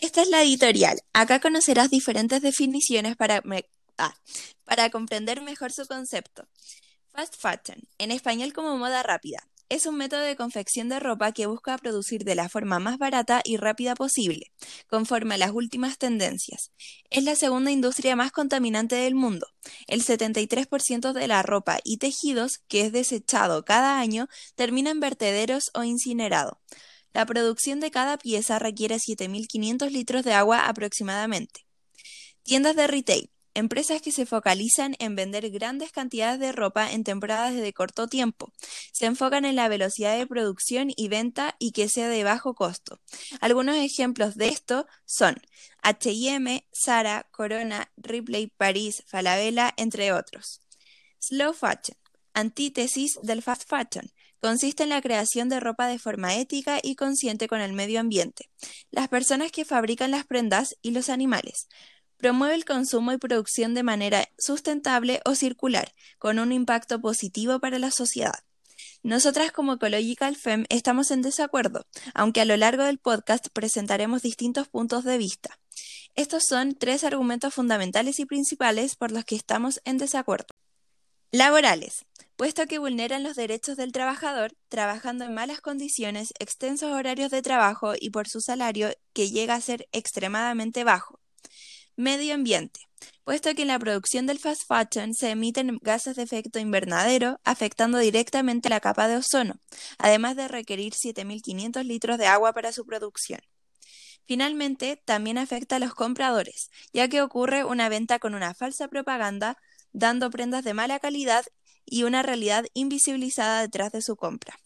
Esta es la editorial. Acá conocerás diferentes definiciones para, ah, para comprender mejor su concepto. Fast fashion, en español como moda rápida, es un método de confección de ropa que busca producir de la forma más barata y rápida posible, conforme a las últimas tendencias. Es la segunda industria más contaminante del mundo. El 73% de la ropa y tejidos que es desechado cada año termina en vertederos o incinerado. La producción de cada pieza requiere 7.500 litros de agua aproximadamente. Tiendas de retail empresas que se focalizan en vender grandes cantidades de ropa en temporadas de corto tiempo. Se enfocan en la velocidad de producción y venta y que sea de bajo costo. Algunos ejemplos de esto son H&M, Zara, Corona, Ripley, París, Falabella, entre otros. Slow fashion, antítesis del fast fashion, consiste en la creación de ropa de forma ética y consciente con el medio ambiente, las personas que fabrican las prendas y los animales. Promueve el consumo y producción de manera sustentable o circular, con un impacto positivo para la sociedad. Nosotras como Ecological Fem estamos en desacuerdo, aunque a lo largo del podcast presentaremos distintos puntos de vista. Estos son tres argumentos fundamentales y principales por los que estamos en desacuerdo. Laborales, puesto que vulneran los derechos del trabajador, trabajando en malas condiciones, extensos horarios de trabajo y por su salario que llega a ser extremadamente bajo. Medio ambiente, puesto que en la producción del fast fashion se emiten gases de efecto invernadero, afectando directamente la capa de ozono, además de requerir 7.500 litros de agua para su producción. Finalmente, también afecta a los compradores, ya que ocurre una venta con una falsa propaganda, dando prendas de mala calidad y una realidad invisibilizada detrás de su compra.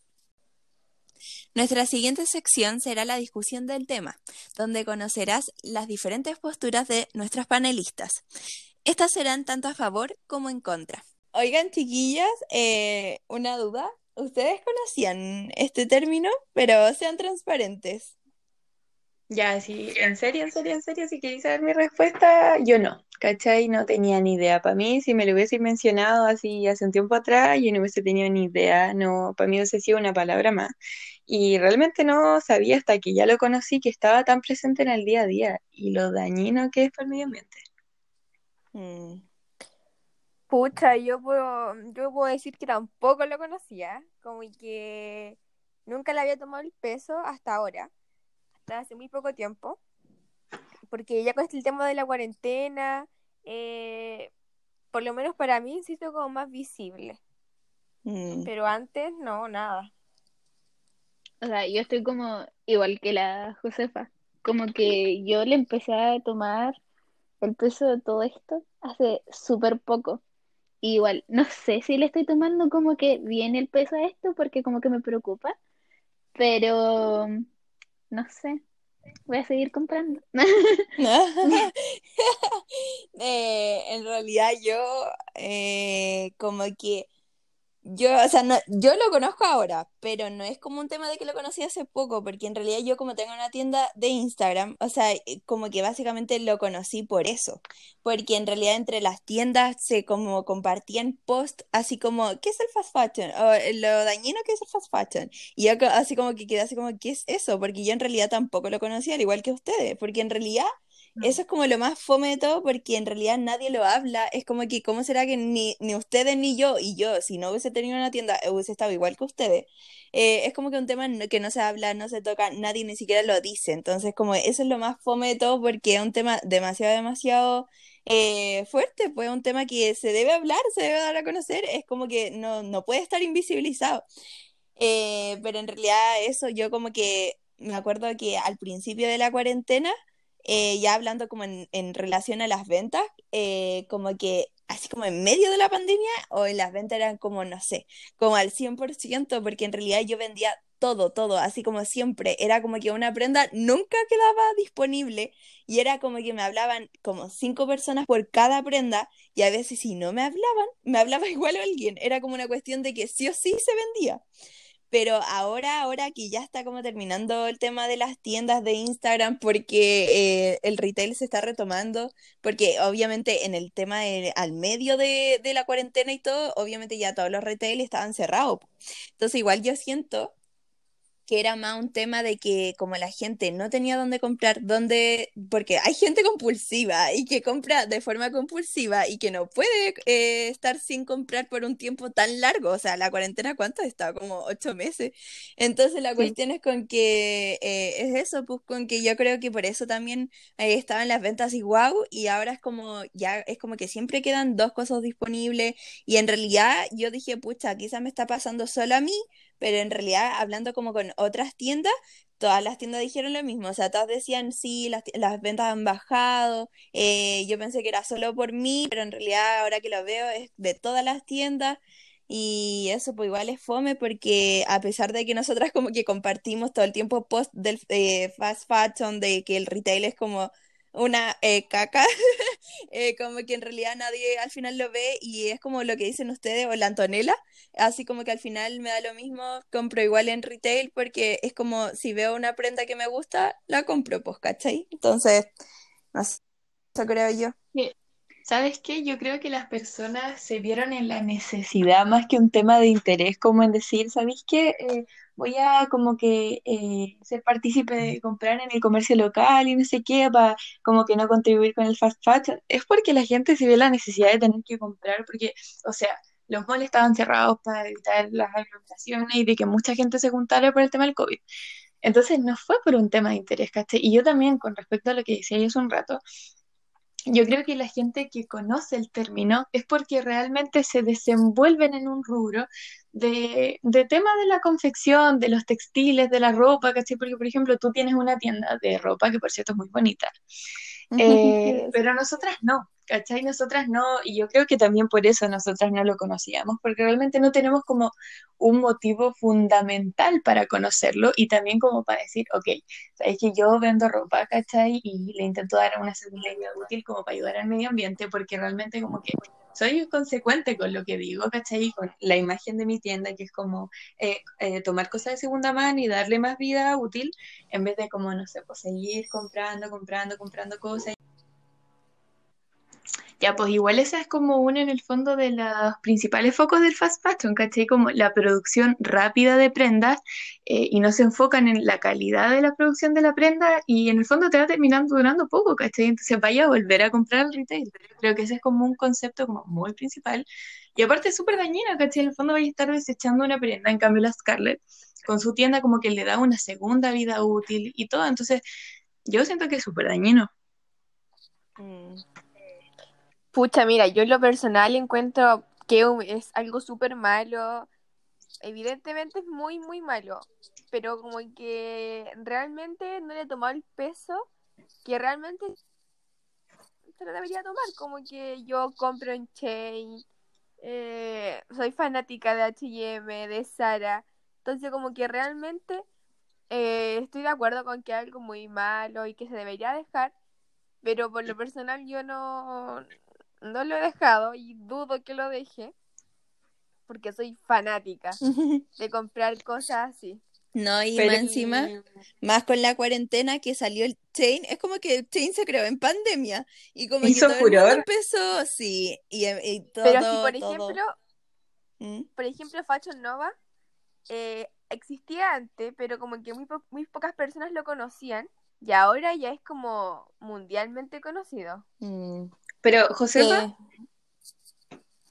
Nuestra siguiente sección será la discusión del tema, donde conocerás las diferentes posturas de nuestras panelistas. Estas serán tanto a favor como en contra. Oigan, chiquillas, eh, una duda. ¿Ustedes conocían este término? Pero sean transparentes. Ya, sí, en serio, en serio, en serio, si queréis saber mi respuesta, yo no, ¿cachai? No tenía ni idea. Para mí, si me lo hubiese mencionado así hace un tiempo atrás, yo no hubiese tenido ni idea, no, para mí hubiese sido una palabra más. Y realmente no sabía hasta que ya lo conocí que estaba tan presente en el día a día y lo dañino que es para el medio ambiente. Mm. Pucha, yo puedo, yo puedo decir que tampoco lo conocía, como que nunca le había tomado el peso hasta ahora hace muy poco tiempo, porque ya con el tema de la cuarentena, eh, por lo menos para mí, sí como más visible. Mm. Pero antes, no, nada. O sea, yo estoy como igual que la Josefa, como que yo le empecé a tomar el peso de todo esto hace súper poco. igual, no sé si le estoy tomando como que bien el peso a esto porque como que me preocupa, pero no sé. Voy a seguir comprando. Eh, en realidad yo eh, como que yo, o sea, no, yo lo conozco ahora, pero no es como un tema de que lo conocí hace poco, porque en realidad yo como tengo una tienda de Instagram, o sea, eh, como que básicamente lo conocí por eso, porque en realidad entre las tiendas se como compartían post así como, ¿qué es el fast fashion? O eh, lo dañino que es el fast fashion. Y yo así como que quedé así como, ¿qué es eso? Porque yo en realidad tampoco lo conocía, al igual que ustedes, porque en realidad eso es como lo más fome de todo porque en realidad nadie lo habla. Es como que, ¿cómo será que ni, ni ustedes ni yo, y yo, si no hubiese tenido una tienda, hubiese estado igual que ustedes? Eh, es como que un tema que no se habla, no se toca, nadie ni siquiera lo dice. Entonces, como eso es lo más fome de todo porque es un tema demasiado, demasiado eh, fuerte, pues es un tema que se debe hablar, se debe dar a conocer. Es como que no, no puede estar invisibilizado. Eh, pero en realidad eso yo como que me acuerdo que al principio de la cuarentena, eh, ya hablando como en, relación a las ventas, eh, como que así como en medio de la pandemia o en las ventas eran como, no sé, como al 100%, porque en realidad yo vendía todo, todo, así como siempre, era como que una prenda nunca quedaba disponible y era como que me hablaban como cinco personas por cada prenda y a veces si no me hablaban, me hablaba igual alguien, era como una cuestión de que sí o sí se vendía. Pero ahora, ahora que ya está como terminando el tema de las tiendas de Instagram, porque eh, el retail se está retomando, porque obviamente en el tema al medio de, de, la cuarentena y todo, obviamente ya todos los retail estaban cerrados. Entonces igual yo siento que era más un tema de que como la gente no tenía dónde comprar, dónde, porque hay gente compulsiva y que compra de forma compulsiva y que no puede eh, estar sin comprar por un tiempo tan largo, o sea, la cuarentena, ¿cuánto está? Como ocho meses. Entonces la cuestión es con que eh, es eso, pues con que yo creo que por eso también eh, estaban las ventas y wow, y ahora es como, ya es como que siempre quedan dos cosas disponibles y en realidad yo dije, pucha, quizás me está pasando solo a mí, pero en realidad hablando como con otras tiendas, todas las tiendas dijeron lo mismo, o sea, todas decían sí, las, las ventas han bajado, eh, yo pensé que era solo por mí, pero en realidad ahora que lo veo es de todas las tiendas. Y eso pues igual es fome porque a pesar de que nosotras como que compartimos todo el tiempo post del eh, fast fashion, de que el retail es como una eh, caca, eh, como que en realidad nadie al final lo ve y es como lo que dicen ustedes o la Antonella, así como que al final me da lo mismo, compro igual en retail porque es como si veo una prenda que me gusta, la compro, pues, ¿cachai? Entonces, no sé, eso creo yo. ¿Sabes qué? Yo creo que las personas se vieron en la necesidad más que un tema de interés, como en decir, ¿sabéis qué? Eh, voy a como que eh, ser partícipe de comprar en el comercio local y no sé qué, para como que no contribuir con el fast fashion. Es porque la gente se ve la necesidad de tener que comprar, porque, o sea, los malls estaban cerrados para evitar las aglomeraciones y de que mucha gente se juntara por el tema del COVID. Entonces no fue por un tema de interés, ¿cachai? Y yo también, con respecto a lo que decía yo hace un rato, yo creo que la gente que conoce el término es porque realmente se desenvuelven en un rubro de, de tema de la confección, de los textiles, de la ropa, ¿cachai? Porque, por ejemplo, tú tienes una tienda de ropa que, por cierto, es muy bonita, eh, pero nosotras no, ¿cachai? Nosotras no, y yo creo que también por eso nosotras no lo conocíamos, porque realmente no tenemos como un motivo fundamental para conocerlo y también como para decir, ok, sabes que yo vendo ropa, ¿cachai? Y le intento dar una segunda idea útil como para ayudar al medio ambiente, porque realmente como que soy consecuente con lo que digo, ¿cachai? Con la imagen de mi tienda, que es como eh, eh, tomar cosas de segunda mano y darle más vida útil, en vez de como, no sé, pues seguir comprando, comprando, comprando cosas. Ya, pues igual esa es como uno en el fondo de los principales focos del fast fashion, ¿cachai? Como la producción rápida de prendas eh, y no se enfocan en la calidad de la producción de la prenda y en el fondo te va terminando durando poco, ¿cachai? Entonces vaya a volver a comprar al retail. Creo que ese es como un concepto como muy principal y aparte es súper dañino, ¿cachai? En el fondo vaya a estar desechando una prenda, en cambio la Scarlett con su tienda como que le da una segunda vida útil y todo, entonces yo siento que es súper dañino. Mm. Pucha, mira, yo en lo personal encuentro que es algo súper malo. Evidentemente es muy, muy malo. Pero como que realmente no le he tomado el peso que realmente se lo debería tomar. Como que yo compro en Chain, eh, soy fanática de HM, de Sara. Entonces como que realmente eh, estoy de acuerdo con que es algo muy malo y que se debería dejar. Pero por lo personal yo no, no lo he dejado y dudo que lo deje porque soy fanática de comprar cosas así. No, y más encima, más con la cuarentena que salió el Chain, es como que el Chain se creó en pandemia y como que todo el mundo empezó, sí, y, todo, Pero si por ejemplo, ¿Mm? por ejemplo Fashion Nova eh, existía antes, pero como que muy, muy pocas personas lo conocían y ahora ya es como mundialmente conocido. Mm. Pero, José,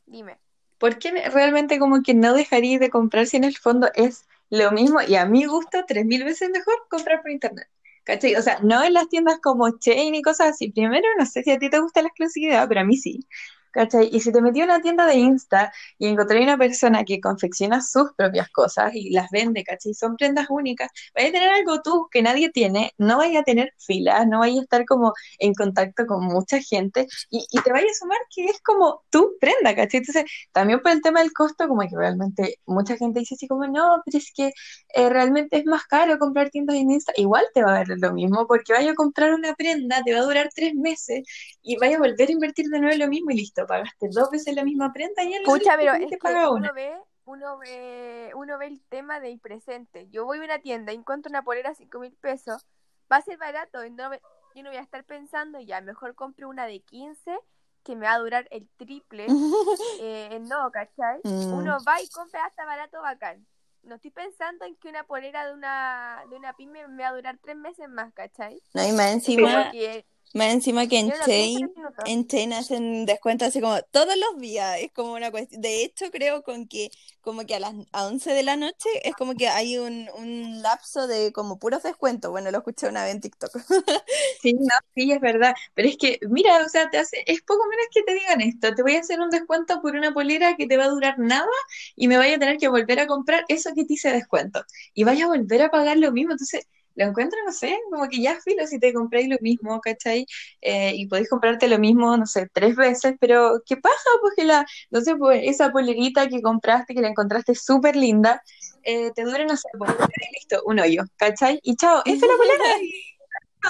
dime. ¿Por qué realmente como que no dejaría de comprar si en el fondo es lo mismo y a mí gusta tres mil veces mejor comprar por internet? ¿Cachai? O sea, no en las tiendas como Chain y cosas así. Primero, no sé si a ti te gusta la exclusividad, pero a mí sí. ¿Cachai? Y si te metí a una tienda de Insta y encontré una persona que confecciona sus propias cosas y las vende, ¿cachai? Son prendas únicas, vaya a tener algo tú que nadie tiene, no vaya a tener filas, no vaya a estar como en contacto con mucha gente y, te vaya a sumar que es como tu prenda, ¿cachai? Entonces, también por el tema del costo, como que realmente mucha gente dice así como, no, pero es que eh, realmente es más caro comprar tiendas en Insta, igual te va a ver lo mismo, porque vaya a comprar una prenda, te va a durar tres meses y vaya a volver a invertir de nuevo lo mismo y listo pagaste dos veces la misma prenda y él Escucha, pero es que uno ve, uno ve, uno ve el tema del presente. Yo voy a una tienda y encuentro una polera a cinco mil pesos, va a ser barato, y no, yo no voy a estar pensando, ya, mejor compro una de 15 que me va a durar el triple. eh, no, ¿cachai? Mm. Uno va y compra hasta barato bacán. no estoy pensando en que una polera de una, de una pyme me va a durar tres meses más, ¿cachai? No, y más encima, Porque más encima que en Chain, en Chain hacen descuentos así como todos los días, es como una cuestión, de hecho creo con que como que a las a 11 de la noche es como que hay un, un lapso de como puros descuentos, bueno, lo escuché una vez en TikTok. Sí, no, sí, es verdad. Pero es que, mira, o sea, te hace, es poco menos que te digan esto. Te voy a hacer un descuento por una polera que te va a durar nada y me vaya a tener que volver a comprar eso que te hice descuento. Y vaya a volver a pagar lo mismo. Entonces, lo encuentro, no sé, como que ya filo si te compráis lo mismo, ¿cachai? Eh, y podéis comprarte lo mismo, no sé, tres veces, pero ¿qué pasa? Pues que la, no sé, pues esa polerita que compraste, que la encontraste súper linda, eh, te dure, no sé, pues, listo, un hoyo, ¿cachai? Y chao, esta es la polera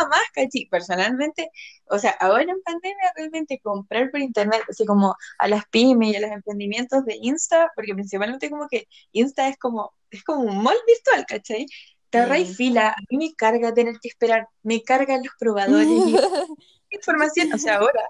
más, ¿cachai? Personalmente, o sea, ahora en pandemia realmente comprar por internet, así como a las pymes y a los emprendimientos de Insta, porque principalmente como que Insta es como, es como un mall virtual, ¿cachai? Te ahorráis Sí. fila, a mí me carga tener que esperar, me cargan los probadores y información, o sea, ahora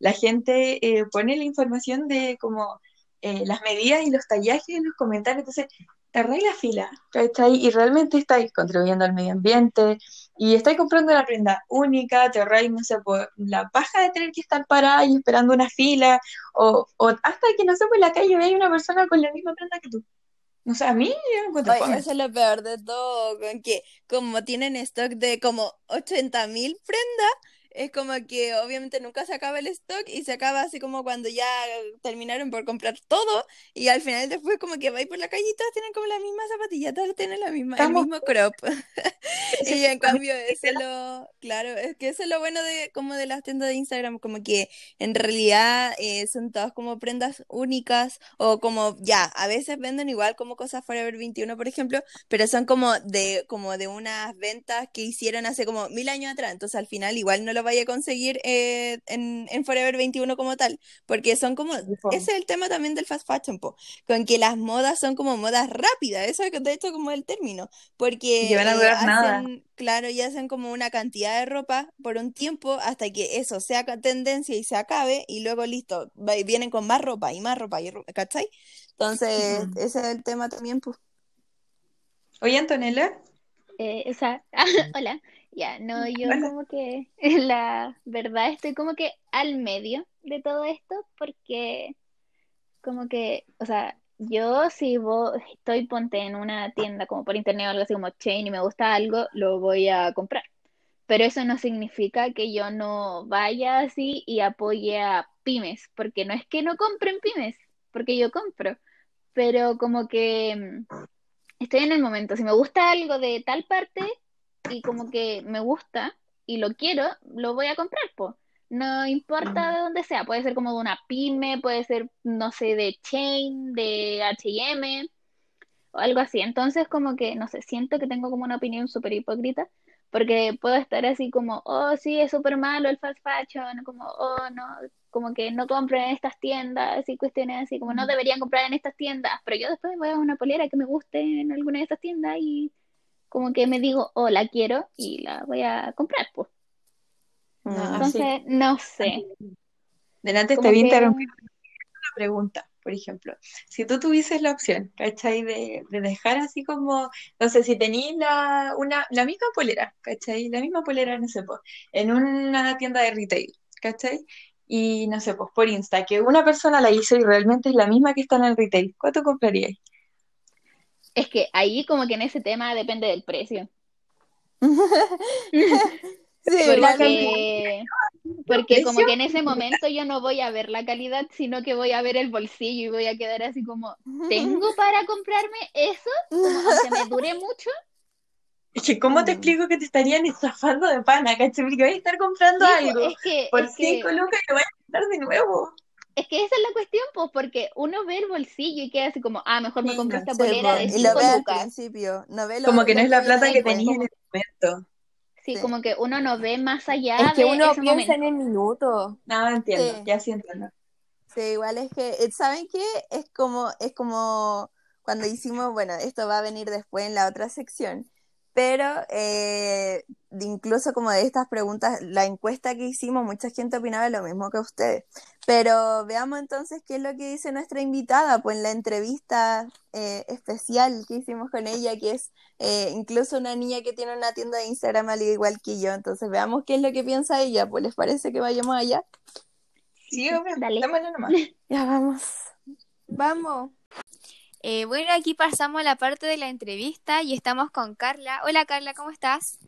la gente eh, pone la información de como eh, las medidas y los tallajes en los comentarios, entonces te ahorráis la fila, ¿cachai? Y realmente estáis contribuyendo al medio ambiente y estáis comprando una prenda única, te ahorráis, no sé, por la paja de tener que estar parada y esperando una fila, o, o hasta que, no sé, por la calle veáis una persona con la misma prenda que tú. No sé, a mí yo lo encuentro eso es lo peor de todo, con que como tienen stock de como 80.000 prendas, es como que obviamente nunca se acaba el stock y se acaba así como cuando ya terminaron por comprar todo y al final después como que vais por la calle y todas tienen como la misma zapatilla, todas tienen la misma, el mismo crop. Y en cambio eso es lo, claro, es que eso es lo bueno de como de las tiendas de Instagram, como que en realidad eh, son todas como prendas únicas o como ya, a veces venden igual como cosas Forever 21, por ejemplo, pero son como de como de unas ventas que hicieron hace como mil años atrás, entonces al final igual no lo vaya a conseguir eh, en, en Forever 21 como tal, porque son como, ese es el tema también del fast fashion, po, con que las modas son como modas rápidas, eso es de hecho como el término, porque que van a eh, durar nada. hacen, claro, y hacen como una cantidad de ropa por un tiempo hasta que eso sea tendencia y se acabe y luego listo, va- y vienen con más ropa y más ropa, y ¿cachai? Entonces, Ujú. ese es el tema también, pues. Oye, Antonella, Eh, o sea, hola, ya, no, yo como que la verdad estoy como que al medio de todo esto porque como que, o sea, yo si voy, estoy ponte en una tienda como por internet o algo así como Chain y me gusta algo, lo voy a comprar. Pero eso no significa que yo no vaya así y apoye a pymes, porque no es que no compren pymes, porque yo compro, pero como que mm, estoy en el momento, si me gusta algo de tal parte y como que me gusta y lo quiero, lo voy a comprar, pues. No importa de dónde sea, puede ser como de una pyme, puede ser, no sé, de Chain, de H&M o algo así. Entonces, como que, no sé, siento que tengo como una opinión súper hipócrita, porque puedo estar así como, oh, sí, es súper malo el fast fashion, como, oh, no, como que no compren en estas tiendas y cuestiones así, como no deberían comprar en estas tiendas, pero yo después voy a una polera que me guste en alguna de estas tiendas y como que me digo, oh, la quiero y la voy a comprar, pues. No. Entonces, no sé. delante te Como vi que- interrumpir una pregunta, por ejemplo. Si tú tuvieses la opción, ¿cachai? De, de dejar así como, no sé, si tenías la, una, la misma polera, ¿cachai? La misma polera, no sé, pues, en una tienda de retail, ¿cachai? Y no sé, pues por Insta, que una persona la hizo y realmente es la misma que está en el retail, ¿cuánto comprarías? Es que ahí como que en ese tema depende del precio. Sí. Porque, porque como que en ese momento yo no voy a ver la calidad, sino que voy a ver el bolsillo y voy a quedar así como, ¿tengo para comprarme eso? Como, aunque me dure mucho. Es que, ¿cómo te Mm. explico que te estarían estafando de pana, ¿cachai? Porque vais a estar comprando Sí, algo es que, por es que, 5 lucas y lo vais a comprar de nuevo. Es que esa es la cuestión, pues, porque uno ve el bolsillo y queda así como, ah, mejor me Sí, compro no, esta Sí, polera po, de y lo 5 ve al principio, no ve lo, Como que no es la plata que tenías en ese momento. Sí, Sí. como que uno no ve más allá Es que de uno ese piensa en momento. el minuto. No, entiendo, Sí. ya sí entiendo. Sí, igual es que, eh, ¿saben qué? Es como, es como cuando hicimos, bueno, esto va a venir después en la otra sección, pero eh, incluso como de estas preguntas, la encuesta que hicimos, mucha gente opinaba lo mismo que ustedes. Pero veamos entonces qué es lo que dice nuestra invitada, pues en la entrevista eh, especial que hicimos con ella, que es eh, incluso una niña que tiene una tienda de Instagram al igual que yo. Entonces veamos qué es lo que piensa ella, pues les parece que vayamos allá. Sí, obvio, Dale. nomás. Ya vamos. Vamos. Eh, bueno, aquí pasamos a la parte de la entrevista y estamos con Carla. Hola Carla, ¿cómo estás?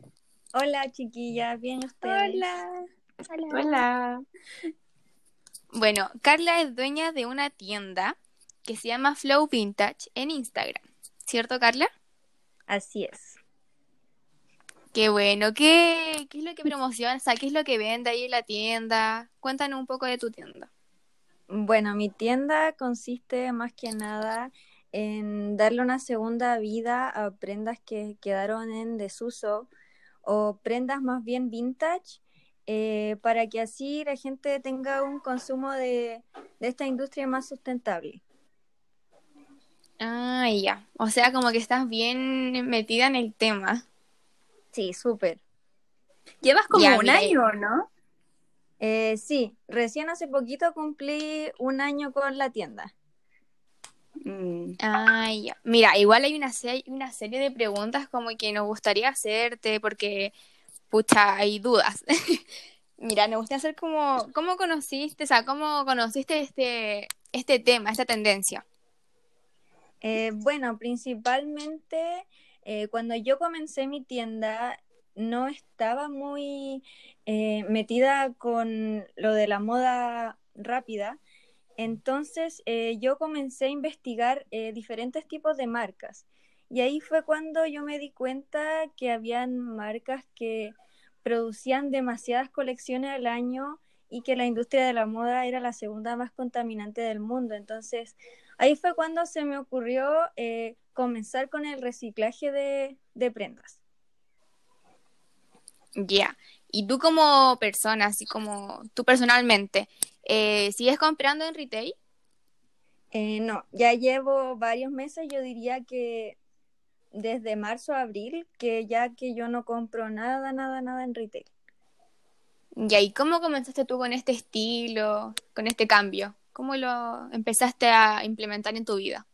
Hola, chiquillas, ¿bien ustedes? Hola. Hola. Bueno, Carla es dueña de una tienda que se llama Flow Vintage en Instagram. ¿Cierto, Carla? Así es. Qué bueno. ¿Qué, qué es lo que promociona? O sea, ¿qué es lo que vende ahí en la tienda? Cuéntanos un poco de tu tienda. Bueno, mi tienda consiste más que nada en darle una segunda vida a prendas que quedaron en desuso o prendas más bien vintage eh, para que así la gente tenga un consumo de, de esta industria más sustentable. Ah, ya. O sea, como que estás bien metida en el tema. Sí, súper. Llevas como Ya, un mira, año, ¿no? Eh, sí, recién hace poquito cumplí un año con la tienda. Mm. Ya. Mira, igual hay una, se- una serie de preguntas como que nos gustaría hacerte porque, pucha, hay dudas. Mira, nos gustaría hacer como, ¿cómo conociste, o sea, cómo conociste este, este tema, esta tendencia? Eh, bueno, principalmente eh, cuando yo comencé mi tienda no estaba muy eh, metida con lo de la moda rápida, entonces eh, yo comencé a investigar eh, diferentes tipos de marcas y ahí fue cuando yo me di cuenta que habían marcas que producían demasiadas colecciones al año y que la industria de la moda era la segunda más contaminante del mundo, entonces Ahí fue cuando se me ocurrió eh, comenzar con el reciclaje de, de prendas. Ya. Y tú como persona, así como tú personalmente, eh, ¿sigues comprando en retail? Eh, no, ya llevo varios meses, yo diría que desde marzo a abril, que ya que yo no compro nada, nada, nada en retail. ¿y cómo comenzaste tú con este estilo, con este cambio? ¿Cómo lo empezaste a implementar en tu vida?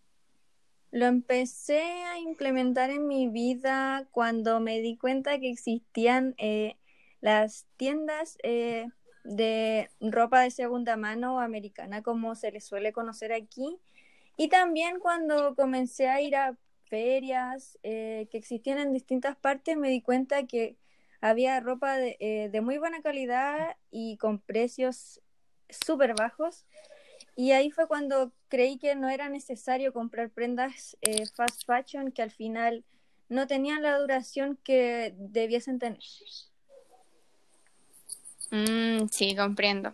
Lo empecé a implementar en mi vida cuando me di cuenta que existían eh, las tiendas eh, de ropa de segunda mano americana, como se les suele conocer aquí. Y también cuando comencé a ir a ferias eh, que existían en distintas partes, me di cuenta que había ropa de, eh, de muy buena calidad y con precios súper bajos. Y ahí fue cuando creí que no era necesario comprar prendas eh, fast fashion que al final no tenían la duración que debiesen tener. Mm, sí, comprendo.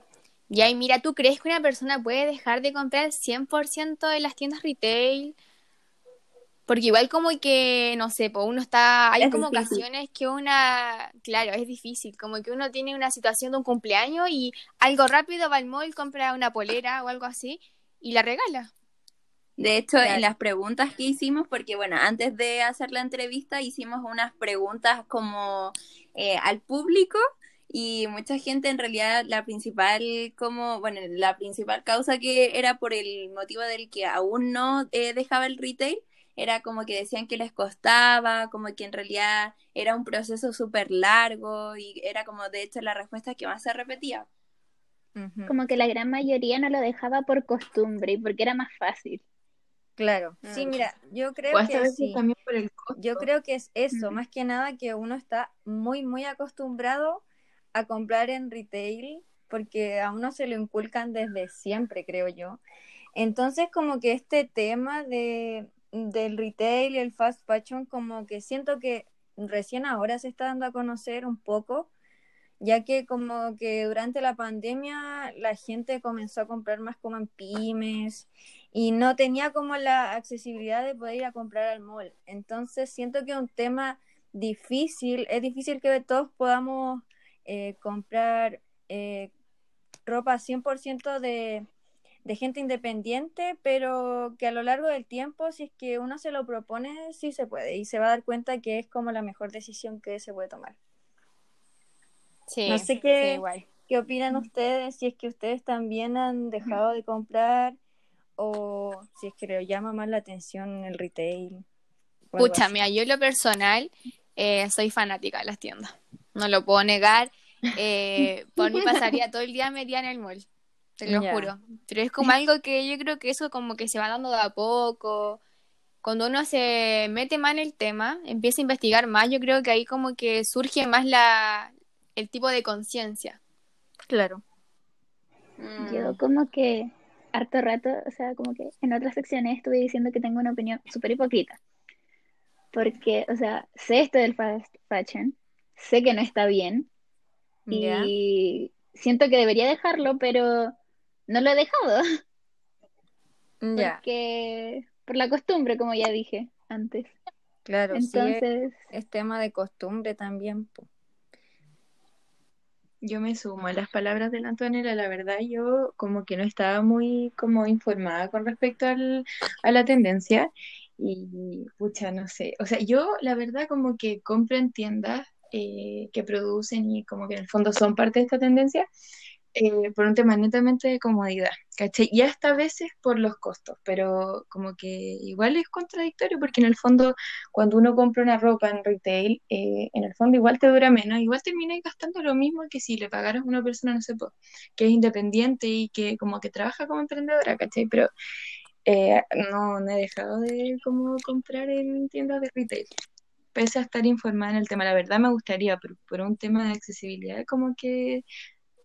Y mira, ¿tú crees que una persona puede dejar de comprar 100% en las tiendas retail? Porque igual como que, no sé, pues uno está, hay Es como difícil. ocasiones que una, claro, es difícil, como que uno tiene una situación de un cumpleaños y algo rápido va al mall, compra una polera o algo así y la regala. De hecho, Claro. en las preguntas que hicimos, porque bueno, antes de hacer la entrevista hicimos unas preguntas como eh, al público y mucha gente en realidad la principal como, bueno, la principal causa que era por el motivo del que aún no eh, dejaba el retail, era como que decían que les costaba, como que en realidad era un proceso súper largo y era como de hecho la respuesta que más se repetía. Como que la gran mayoría no lo dejaba por costumbre y porque era más fácil. Claro. Sí, Mm. mira, yo creo Pues que sí. también por el costo. Yo creo que es eso, más que nada que uno está muy, muy acostumbrado a comprar en retail porque a uno se lo inculcan desde siempre, creo yo. Entonces, como que este tema de, del retail y el fast fashion, como que siento que recién ahora se está dando a conocer un poco, ya que como que durante la pandemia la gente comenzó a comprar más como en pymes y no tenía como la accesibilidad de poder ir a comprar al mall. Entonces siento que es un tema difícil, es difícil que todos podamos eh, comprar eh, ropa 100% de, de gente independiente, pero que a lo largo del tiempo, si es que uno se lo propone, sí se puede y se va a dar cuenta que es como la mejor decisión que se puede tomar. Sí, No sé sí, qué, igual. qué opinan ustedes, si es que ustedes también han dejado de comprar o si es que les llama más la atención el retail. así. mira, yo en lo personal eh, soy fanática de las tiendas. No lo puedo negar. Eh, por mí pasaría todo el día metida en el mall, te lo juro. Pero es como algo que yo creo que eso como que se va dando de a poco. Cuando uno se mete más en el tema, empieza a investigar más, yo creo que ahí como que surge más la, el tipo de conciencia. Claro. Yo como que harto rato, o sea, como que en otras secciones estuve diciendo que tengo una opinión súper hipócrita. Porque, o sea, sé esto del fast fashion, sé que no está bien y siento que debería dejarlo, pero no lo he dejado Ya, porque por la costumbre, como ya dije antes. claro, sí, es, Entonces, es tema de costumbre también. po. Yo me sumo a las palabras de la Antonella, la verdad yo como que no estaba muy como informada con respecto al, a la tendencia y pucha, no sé, o sea, yo la verdad como que compro en tiendas eh, que producen y como que en el fondo son parte de esta tendencia eh, por un tema netamente de comodidad, ¿cachai? Y hasta a veces por los costos, pero como que igual es contradictorio porque en el fondo cuando uno compra una ropa en retail, eh, en el fondo igual te dura menos, igual terminas gastando lo mismo que si le pagaras a una persona, no sé, que es independiente y que como que trabaja como emprendedora, ¿cachai? Pero eh, no, no he dejado de como comprar en tiendas de retail. Pese a estar informada en el tema, la verdad me gustaría, pero por un tema de accesibilidad, como que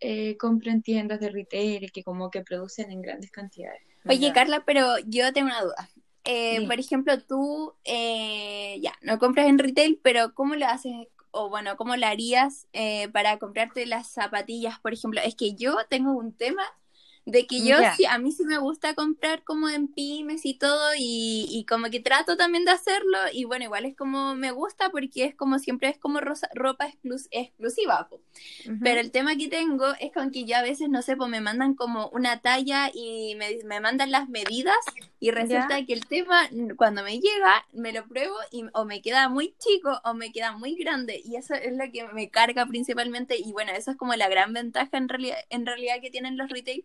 eh, compro en tiendas de retail que como que producen en grandes cantidades. Oye. Carla, pero yo tengo una duda. Eh, por ejemplo, tú eh, ya no compras en retail, pero ¿cómo lo haces? O bueno, ¿cómo lo harías eh, para comprarte las zapatillas, por ejemplo? Es que yo tengo un tema de que yo sí, a mí sí me gusta comprar como en pymes y todo, y, y como que trato también de hacerlo, y bueno, igual es como me gusta porque es como siempre es como rosa- ropa exclus- exclusiva, po. Pero el tema que tengo es con que yo a veces, no sé, pues me mandan como una talla y me, me mandan las medidas y resulta que el tema, cuando me llega, me lo pruebo y o me queda muy chico o me queda muy grande y eso es lo que me carga principalmente y bueno, eso es como la gran ventaja en realidad, en realidad que tienen los retail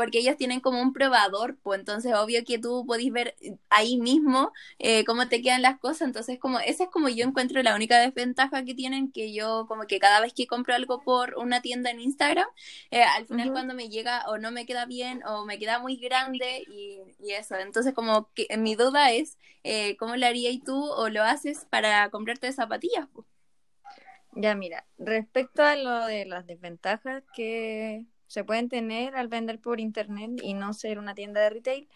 porque ellos tienen como un probador, pues entonces obvio que tú podés ver ahí mismo eh, cómo te quedan las cosas, entonces como esa es como yo encuentro la única desventaja que tienen, que yo como que cada vez que compro algo por una tienda en Instagram, eh, al final cuando me llega o no me queda bien o me queda muy grande y, y eso, entonces como que mi duda es eh, cómo lo harías tú o lo haces para comprarte zapatillas, pues? Ya, mira, respecto a lo de las desventajas que se pueden tener al vender por internet y no ser una tienda de retail,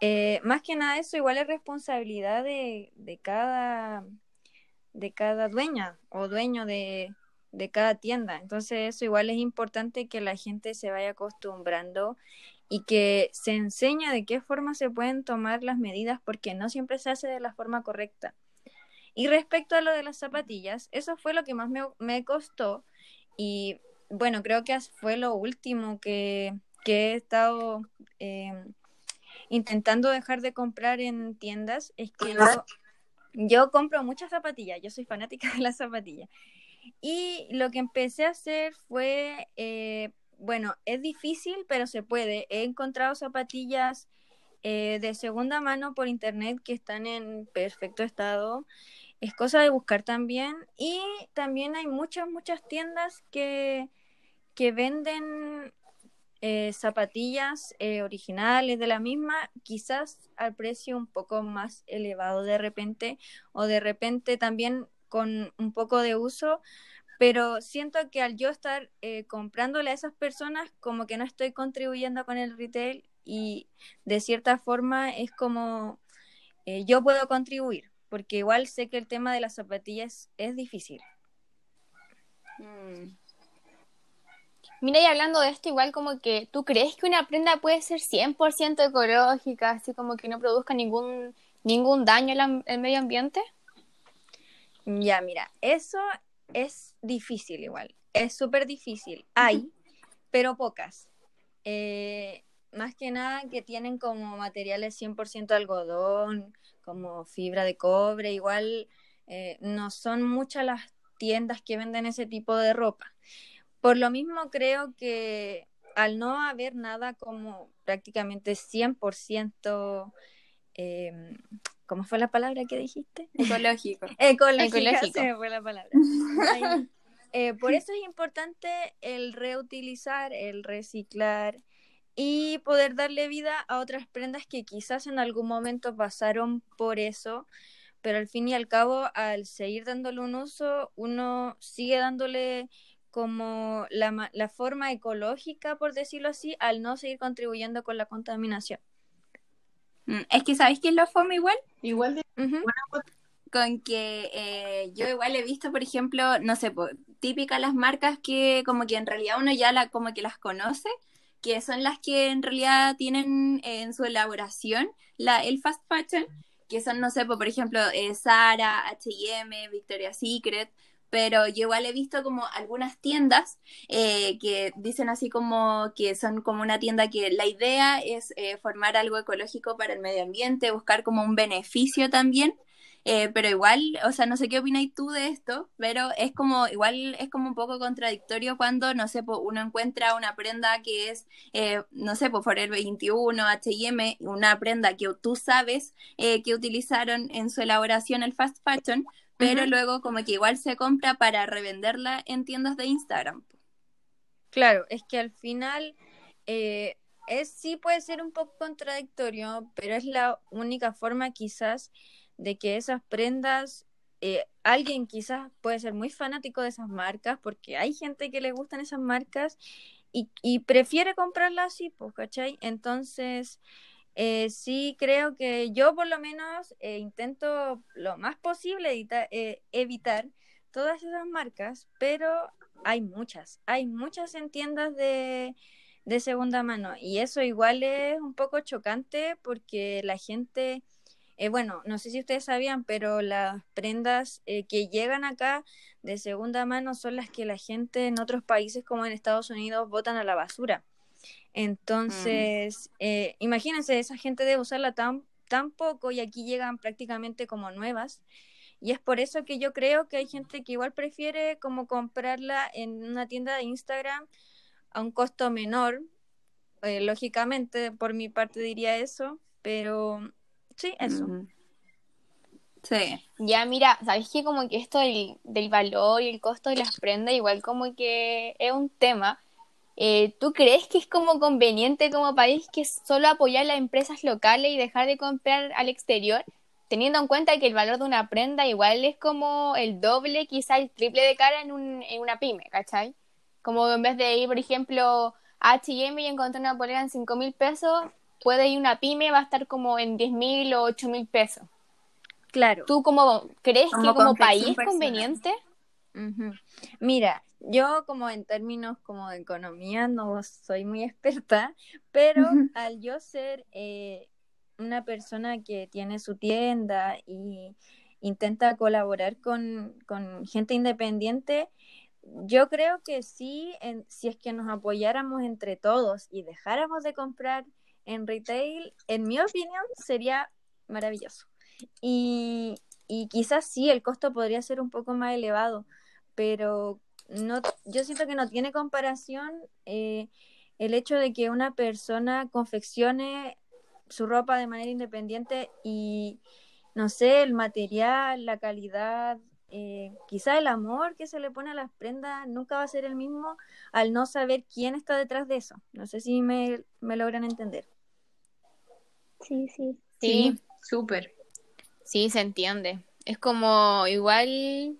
eh, más que nada eso igual es responsabilidad de, de cada, de cada dueña o dueño de, de cada tienda. Entonces eso igual es importante que la gente se vaya acostumbrando y que se enseñe de qué forma se pueden tomar las medidas porque no siempre se hace de la forma correcta. Y respecto a lo de las zapatillas, eso fue lo que más me, me costó y bueno, creo que fue lo último que, que he estado eh, intentando dejar de comprar en tiendas. Es que yo, yo compro muchas zapatillas, yo soy fanática de las zapatillas. Y lo que empecé a hacer fue, eh, bueno, es difícil, pero se puede. He encontrado zapatillas eh, de segunda mano por internet que están en perfecto estado. Es cosa de buscar también. Y también hay muchas, muchas tiendas que, que venden eh, zapatillas eh, originales de la misma, quizás al precio un poco más elevado de repente, o de repente también con un poco de uso, pero siento que al yo estar eh, comprándole a esas personas, como que no estoy contribuyendo con el retail y de cierta forma es como eh, yo puedo contribuir, porque igual sé que el tema de las zapatillas es difícil. Mm. Mira, y hablando de esto, igual como que, ¿tú crees que una prenda puede ser 100% ecológica, así como que no produzca ningún, ningún daño al, al medio ambiente? Ya, mira, eso es difícil igual, es súper difícil. Hay, pero pocas. Eh, más que nada que tienen como materiales 100% algodón, como fibra de cobre, igual eh, no son muchas las tiendas que venden ese tipo de ropa. Por lo mismo creo que al no haber nada como prácticamente 100%, eh, ¿cómo fue la palabra que dijiste? Ecológico. Ecológico. Ecológico. se fue la palabra. Ay, eh, por eso es importante el reutilizar, el reciclar y poder darle vida a otras prendas que quizás en algún momento pasaron por eso, pero al fin y al cabo, al seguir dándole un uso, uno sigue dándole como la, ma- la forma ecológica, por decirlo así, al no seguir contribuyendo con la contaminación. Mm, Es que, ¿sabéis quién lo fome igual? Igual de. Con que eh, yo igual he visto, por ejemplo, no sé, típicas las marcas que como que en realidad uno ya la, como que las conoce, que son las que en realidad tienen eh, en su elaboración la, el fast fashion, que son, no sé, po, por ejemplo, eh, H&M, Victoria's Secret, pero yo igual he visto como algunas tiendas eh, que dicen así como que son como una tienda que la idea es eh, formar algo ecológico para el medio ambiente, buscar como un beneficio también. Eh, pero igual, o sea, no sé qué opináis tú de esto, pero es como, igual es como un poco contradictorio cuando, no sé, po, uno encuentra una prenda que es, eh, no sé, por Forever 21, H&M, una prenda que tú sabes eh, que utilizaron en su elaboración el fast fashion, pero luego como que igual se compra para revenderla en tiendas de Instagram. Claro, es que al final eh, es, sí puede ser un poco contradictorio, pero es la única forma quizás de que esas prendas, eh, alguien quizás puede ser muy fanático de esas marcas, porque hay gente que le gustan esas marcas y, y prefiere comprarlas así, pues, ¿cachai? Entonces, eh, sí creo que yo por lo menos eh, intento lo más posible eh, evitar todas esas marcas, pero hay muchas, hay muchas en tiendas de, de segunda mano y eso igual es un poco chocante porque la gente, eh, bueno, no sé si ustedes sabían, pero las prendas eh, que llegan acá de segunda mano son las que la gente en otros países como en Estados Unidos botan a la basura. Entonces, eh, imagínense, esa gente debe usarla tan, tan poco y aquí llegan prácticamente como nuevas. Y es por eso que yo creo que hay gente que igual prefiere como comprarla en una tienda de Instagram a un costo menor. Eh, lógicamente, por mi parte diría eso, pero sí, eso. Mm. Sí. Ya, mira, ¿sabes qué? Como que esto del, del valor y el costo de las prendas, igual como que es un tema. Eh, ¿tú crees que es como conveniente como país que solo apoyar las empresas locales y dejar de comprar al exterior? Teniendo en cuenta que el valor de una prenda igual es como el doble, quizá el triple de cara en, un, en una pyme, ¿cachai? Como en vez de ir, por ejemplo, a H&M y encontrar una polera en 5 mil pesos, puede ir una pyme, va a estar como en 10 mil o 8 mil pesos. Claro. ¿Tú como crees Como que como país es conveniente? Mira, yo como en términos como de economía no soy muy experta, pero al yo ser eh, una persona que tiene su tienda y intenta colaborar con, con gente independiente, yo creo que sí, en- si es que nos apoyáramos entre todos y dejáramos de comprar en retail, en mi opinión sería maravilloso. Y, y quizás sí, el costo podría ser un poco más elevado, pero no, yo siento que no tiene comparación eh, el hecho de que una persona confeccione su ropa de manera independiente y, no sé, el material, la calidad, eh, quizá el amor que se le pone a las prendas nunca va a ser el mismo al no saber quién está detrás de eso. No sé si me, me logran entender. Sí, sí. Sí, súper. sí, se entiende. Es como igual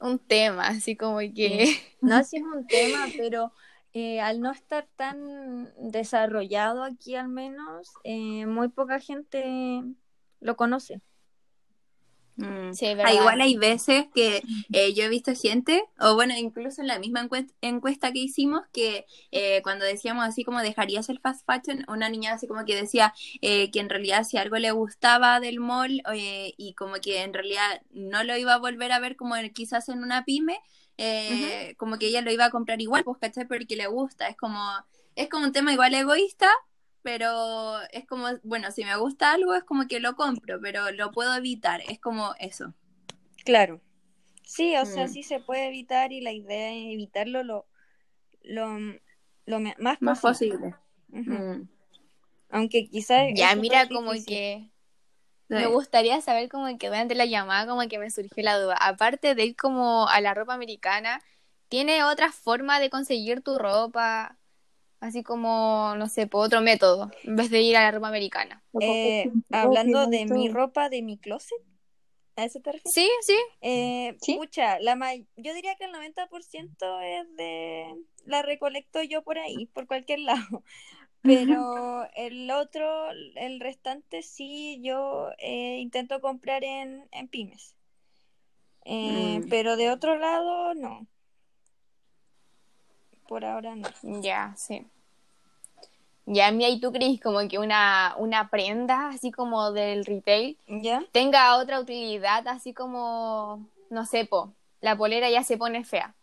un tema, así como que... No si es un tema, pero eh, al no estar tan desarrollado aquí al menos, eh, muy poca gente lo conoce. Mm. Sí, Ah, igual hay veces que eh, yo he visto gente, o bueno, incluso en la misma encuest- encuesta que hicimos, que eh, cuando decíamos así como dejarías el fast fashion, una niña así como que decía eh, que en realidad si algo le gustaba del mall y como que en realidad no lo iba a volver a ver como quizás en una pyme, eh, como que ella lo iba a comprar igual, pues, ¿cachai? Porque le gusta, es como, es como un tema igual egoísta, pero es como, bueno, si me gusta algo es como que lo compro, pero lo puedo evitar, es como eso. Claro. Sí, o sea, Mm. sí se puede evitar y la idea es evitarlo lo, lo, lo me- más, Más posible. Mm. Aunque quizás Ya, mira, como difícil. que Sí. me gustaría saber como que durante la llamada como que me surgió la duda. Aparte de ir como a la ropa americana, ¿tiene otra forma de conseguir tu ropa? Así como, no sé, por otro método, en vez de ir a la ropa americana. Eh, hablando de mi ropa, de mi closet, ¿a eso te refieres? Sí, sí. Eh, ¿Sí? pucha, la ma- yo diría que el 90% es de la recolecto yo por ahí, por cualquier lado. Pero el otro, el restante sí, yo eh, intento comprar en, en pymes. Eh, Mm. Pero de otro lado, no. Por ahora no. Ya, sí. Ya, mira, ¿y tú crees como que una, una prenda, así como del retail, ¿Ya? tenga otra utilidad, así como, no sé, po, la polera ya se pone fea?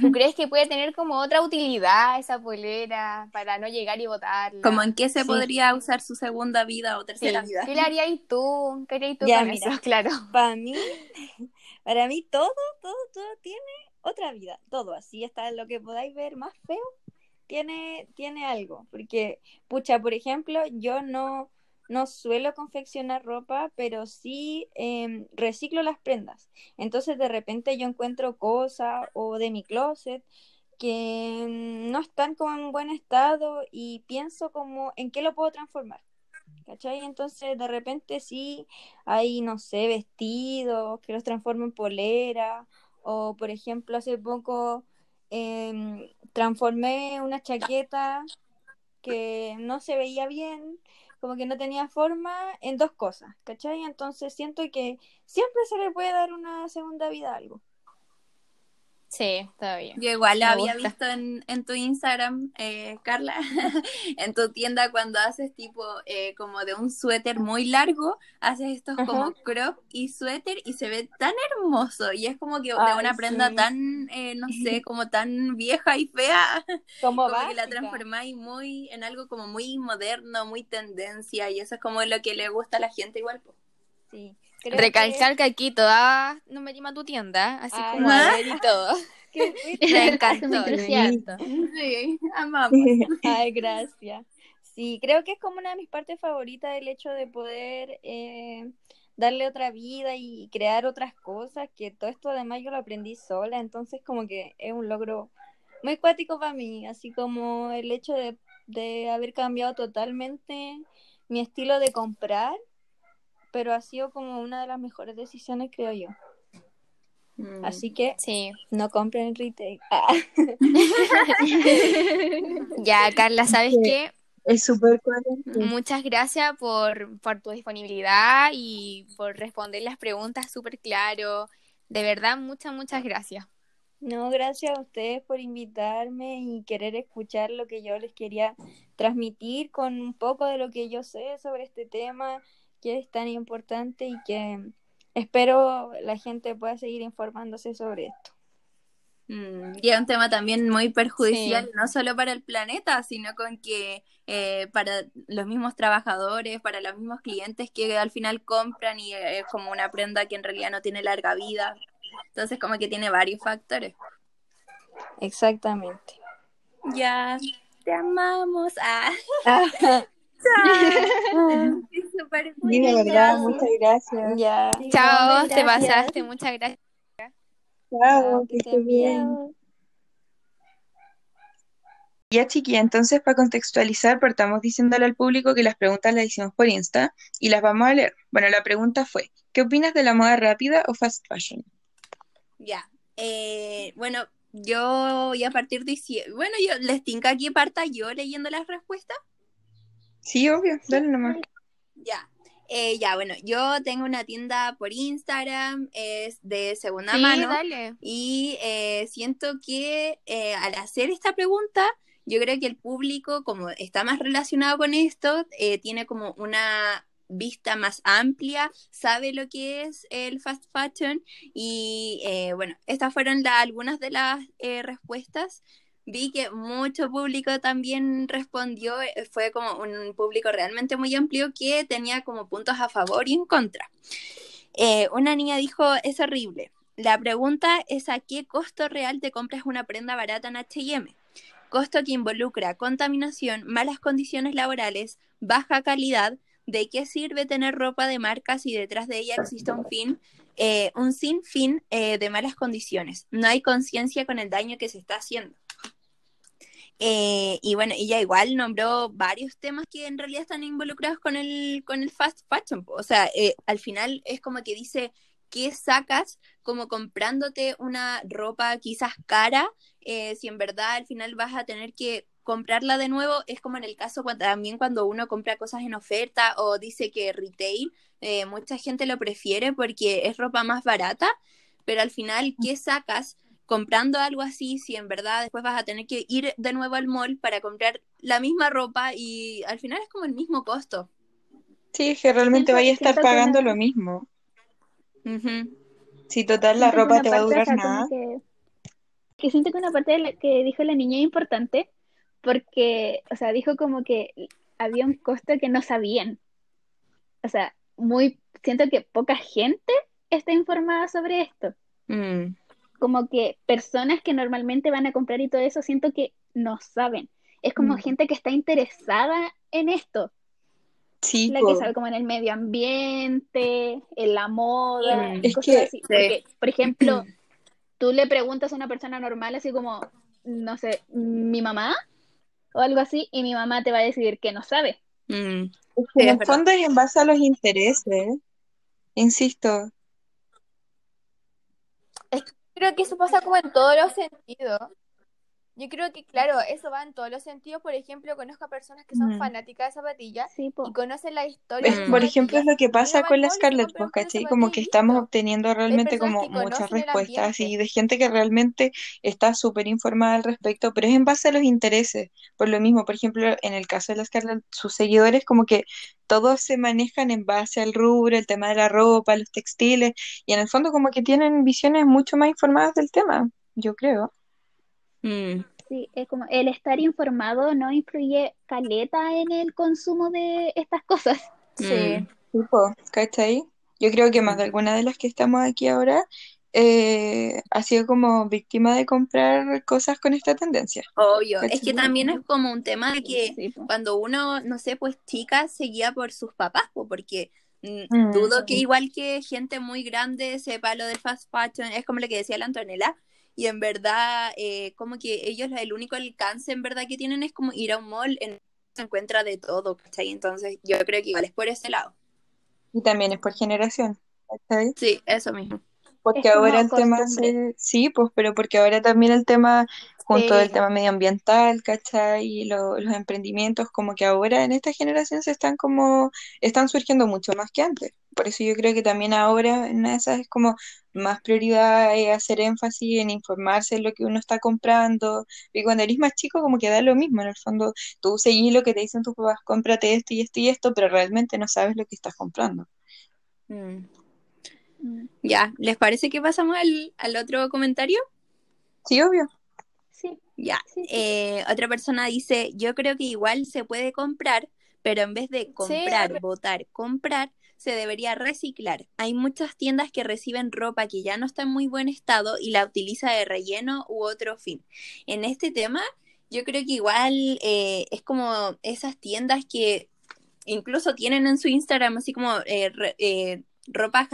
¿Tú crees que puede tener como otra utilidad esa polera para no llegar y botarla? Como en qué se Sí. podría usar su segunda vida o Sí. tercera vida. ¿Qué le harías tú? ¿Qué harías tú Ya, con mira. eso? Claro. Para mí, para mí todo, todo, todo tiene otra vida. Todo, así hasta lo que podáis ver más feo, tiene, tiene algo. Porque, pucha, por ejemplo, yo no, no suelo confeccionar ropa, pero sí em, reciclo las prendas. Entonces, de repente yo encuentro cosas o de mi closet que mm, no están como en buen estado y pienso como en qué lo puedo transformar. ¿Cachai? Entonces, de repente sí hay, no sé, vestidos que los transformo en polera. O, por ejemplo, hace poco em, transformé una chaqueta que no se veía bien, como que no tenía forma, en dos cosas, ¿cachai? Entonces siento que siempre se le puede dar una segunda vida a algo. Sí, está bien. Yo igual lo Me había gusta. visto en, en tu Instagram, eh, Carla, en tu tienda cuando haces tipo eh, como de un suéter muy largo, haces estos como crop y suéter y se ve tan hermoso y es como que de una prenda tan, eh, no sé, como tan vieja y fea, Como, como que la transformáis muy en algo como muy moderno, muy tendencia y eso es como lo que le gusta a la gente igual. po. Sí. Creo Recalcar que aquí todas no me llama tu tienda, así Ay, como a ver y todo. que- que- Me encantó. Sí, amamos. Ay, gracias. Sí, creo que es como una de mis partes favoritas el hecho de poder eh, darle otra vida y crear otras cosas, que todo esto además yo lo aprendí sola, entonces como que es un logro muy cuático para mí, así como el hecho de, de haber cambiado totalmente mi estilo de comprar, pero ha sido como una de las mejores decisiones, creo yo. Mm. Así que Sí. no compren en retail. Ah. Ya, Carla, ¿sabes Sí. qué? Es súper. Muchas gracias por, por tu disponibilidad y por responder las preguntas súper claro. De verdad, muchas, muchas gracias. No, gracias a ustedes por invitarme y querer escuchar lo que yo les quería transmitir con un poco de lo que yo sé sobre este tema que es tan importante y que espero la gente pueda seguir informándose sobre esto. Mm, y es un tema también muy perjudicial, Sí. no solo para el planeta, sino con que eh, para los mismos trabajadores, para los mismos clientes que al final compran y eh, es como una prenda que en realidad no tiene larga vida. Entonces como que tiene varios factores. Exactamente. Ya, te amamos. Ah, es súper Sí, de verdad, muchas gracias. ya. Chao, te gracias. pasaste, muchas gracias. Chao, que que estés estén bien. bien. Ya, chiquilla, entonces para contextualizar, partamos diciéndole al público que las preguntas las hicimos por Insta y las vamos a leer. Bueno, la pregunta fue, ¿qué opinas de la moda rápida o fast fashion? Ya. Eh, bueno, yo voy a partir diciendo, bueno, yo les tinca aquí parta yo leyendo las respuestas. Sí, obvio, dale nomás. Ya. Eh, ya, bueno, yo tengo una tienda por Instagram, es de segunda Sí, mano. dale. Y eh, siento que eh, al hacer esta pregunta, yo creo que el público, como está más relacionado con esto, eh, tiene como una vista más amplia, sabe lo que es el fast fashion y eh, bueno, estas fueron la- algunas de las eh, respuestas. Vi que mucho público también respondió, eh, fue como un público realmente muy amplio que tenía como puntos a favor y en contra. Eh, una niña dijo, es horrible. La pregunta es a qué costo real te compras una prenda barata en HM. Costo que involucra contaminación, malas condiciones laborales, baja calidad. ¿De qué sirve tener ropa de marca si detrás de ella existe un fin eh, un sinfín eh, de malas condiciones. No hay conciencia con el daño que se está haciendo. Eh, y bueno, ella igual nombró varios temas que en realidad están involucrados con el, con el fast fashion. O sea, al final es como que dice, ¿qué sacas como comprándote una ropa quizás cara? si en verdad al final vas a tener que comprarla de nuevo, es como en el caso también cuando uno compra cosas en oferta o dice que retail, eh, mucha gente lo prefiere porque es ropa más barata, pero al final, ¿qué sacas comprando algo así si en verdad después vas a tener que ir de nuevo al mall para comprar la misma ropa y al final es como el mismo costo? Sí, es que realmente vaya a estar pagando lo mismo. Si total la ropa te va a durar nada. Que, que, siento que una parte de la que dijo la niña es importante, porque, o sea, dijo como que había un costo que no sabían. O sea, muy, siento que poca gente está informada sobre esto. Mm. Como que personas que normalmente van a comprar y todo eso, siento que no saben. Es como mm. gente que está interesada en esto. Sí, la que sabe como en el medio ambiente, en la moda, mm. cosas así. por ejemplo, tú le preguntas a una persona normal así como, no sé, mi mamá, o algo así, y mi mamá te va a decir que no sabe. Mm. en el fondo es en base a los intereses, insisto. Creo que eso pasa como en todos los sentidos. Yo creo que, claro, eso va en todos los sentidos. Por ejemplo, conozco a personas que son fanáticas de zapatillas y conocen la historia. por ejemplo, es lo que pasa con la Scarlett, pues, ¿cachai? Como que estamos obteniendo realmente como muchas respuestas y de gente que realmente está súper informada al respecto, pero es en base a los intereses. Por lo mismo, por ejemplo, en el caso de la Scarlett, sus seguidores como que todos se manejan en base al rubro, el tema de la ropa, los textiles, y en el fondo como que tienen visiones mucho más informadas del tema, yo creo. Mm. Sí, es como el estar informado no influye caleta en el consumo de estas cosas. Sí. Mm. Tipo, ¿cachai? Yo creo que más de alguna de las que estamos aquí ahora eh, ha sido como víctima de comprar cosas con esta tendencia. Obvio, es que también es como un tema de que cuando uno, no sé, pues chica, seguía por sus papás, porque mm, dudo que igual que gente muy grande sepa lo del fast fashion, es como lo que decía la Antonella, y en verdad eh, como que ellos el único alcance en verdad que tienen es como ir a un mall en se encuentra de todo, ¿cachai? Entonces yo creo que igual es por ese lado. Y también es por generación, ¿cachai? Sí, eso mismo. Porque ahora el tema, sí, pues, pero porque ahora también el tema junto al tema medioambiental, ¿cachai? Y los emprendimientos, como que ahora en esta generación se están como, están surgiendo mucho más que antes. Por eso yo creo que también ahora en esas es como más prioridad hacer énfasis en informarse de lo que uno está comprando. Y cuando eres más chico, como que da lo mismo. En el fondo, tú seguís lo que te dicen tus papás, cómprate esto y esto y esto, pero realmente no sabes lo que estás comprando. Mm. Ya, ¿les parece que pasamos al, al otro comentario? Sí, obvio. Ya, eh, otra persona dice, yo creo que igual se puede comprar, pero en vez de comprar, votar, comprar, se debería reciclar. Hay muchas tiendas que reciben ropa que ya no está en muy buen estado y la utiliza de relleno u otro fin. En este tema, yo creo que igual eh, es como esas tiendas que incluso tienen en su Instagram así como eh, ropa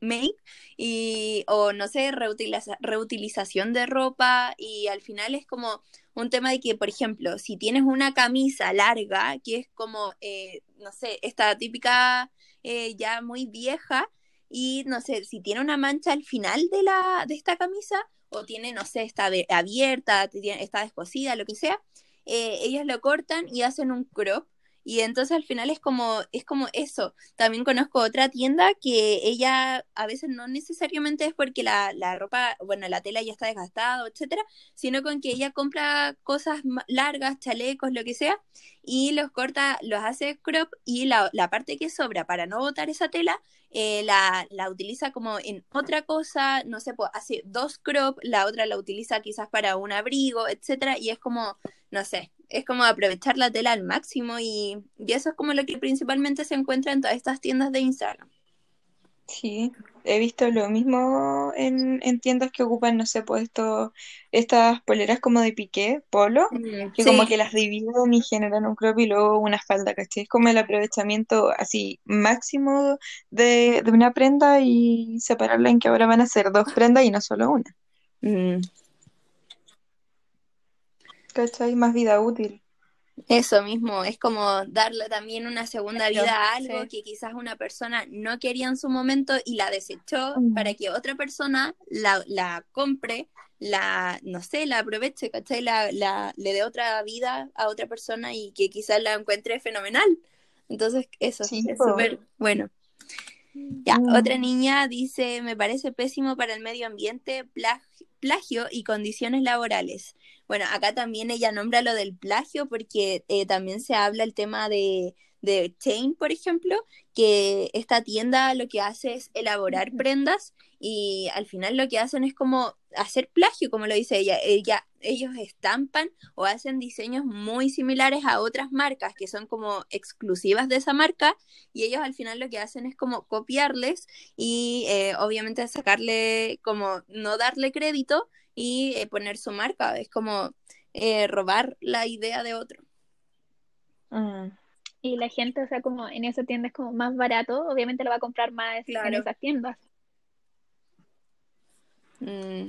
make y o no sé, reutilización de ropa y al final es como un tema de que, por ejemplo, si tienes una camisa larga, que es como, eh, no sé, esta típica eh, ya muy vieja y no sé, si tiene una mancha al final de, la, de esta camisa o tiene, no sé, está abierta, está descosida, lo que sea, eh, ellos lo cortan y hacen un crop Y entonces al final es como, es como eso. También conozco otra tienda que ella a veces no necesariamente es porque la, la ropa, bueno, la tela ya está desgastada, etcétera, sino con que ella compra cosas largas, chalecos, lo que sea, y los corta, los hace crop y la, la parte que sobra para no botar esa tela, eh, la, la utiliza como en otra cosa, no sé, pues hace dos crop, la otra la utiliza quizás para un abrigo, etcétera, y es como, no sé, es como aprovechar la tela al máximo y, y eso es como lo que principalmente se encuentra en todas estas tiendas de Instagram. Sí, he visto lo mismo en, en tiendas que ocupan, no sé, pues esto, estas poleras como de piqué, polo, que como que las dividen y generan un crop y luego una falda, ¿cachai? Es como el aprovechamiento así máximo de, de una prenda y separarla en que ahora van a ser dos prendas y no solo una, mm, ¿cachai? Más vida útil. eso mismo, es como darle también una segunda Claro, vida a algo sí. que quizás una persona no quería en su momento y la desechó Mm. para que otra persona la, la compre, la, no sé, la aproveche, ¿cachai? La, la, le dé otra vida a otra persona y que quizás la encuentre fenomenal. Entonces, eso Sí, es súper bueno. Ya, Mm. otra niña dice, me parece pésimo para el medio ambiente, plag- plagio y condiciones laborales. Bueno, acá también ella nombra lo del plagio porque eh, también se habla el tema de, de Chain, por ejemplo, que esta tienda lo que hace es elaborar prendas y al final lo que hacen es como hacer plagio, como lo dice ella. Ella, ellos estampan o hacen diseños muy similares a otras marcas que son como exclusivas de esa marca y ellos al final lo que hacen es como copiarles y eh, obviamente sacarle, como no darle crédito y eh, poner su marca. Es como eh, robar la idea de otro. Mm. Y la gente, o sea, como en esa tienda es como más barato, obviamente lo va a comprar más en esas tiendas. Mm.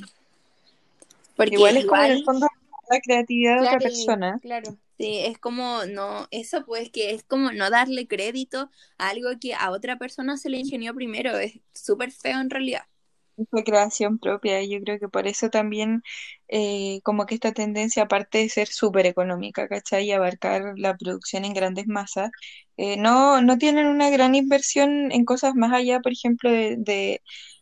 Porque Igual es como en el fondo la creatividad de otra persona. Claro. Sí, es como, no, eso pues que es como no darle crédito a algo que a otra persona se le ingenió primero, es súper feo en realidad. Fue creación propia, yo creo que por eso también eh, como que esta tendencia, aparte de ser súper económica, ¿cachai? Y abarcar la producción en grandes masas, eh, no, no tienen una gran inversión en cosas más allá, por ejemplo, de, de,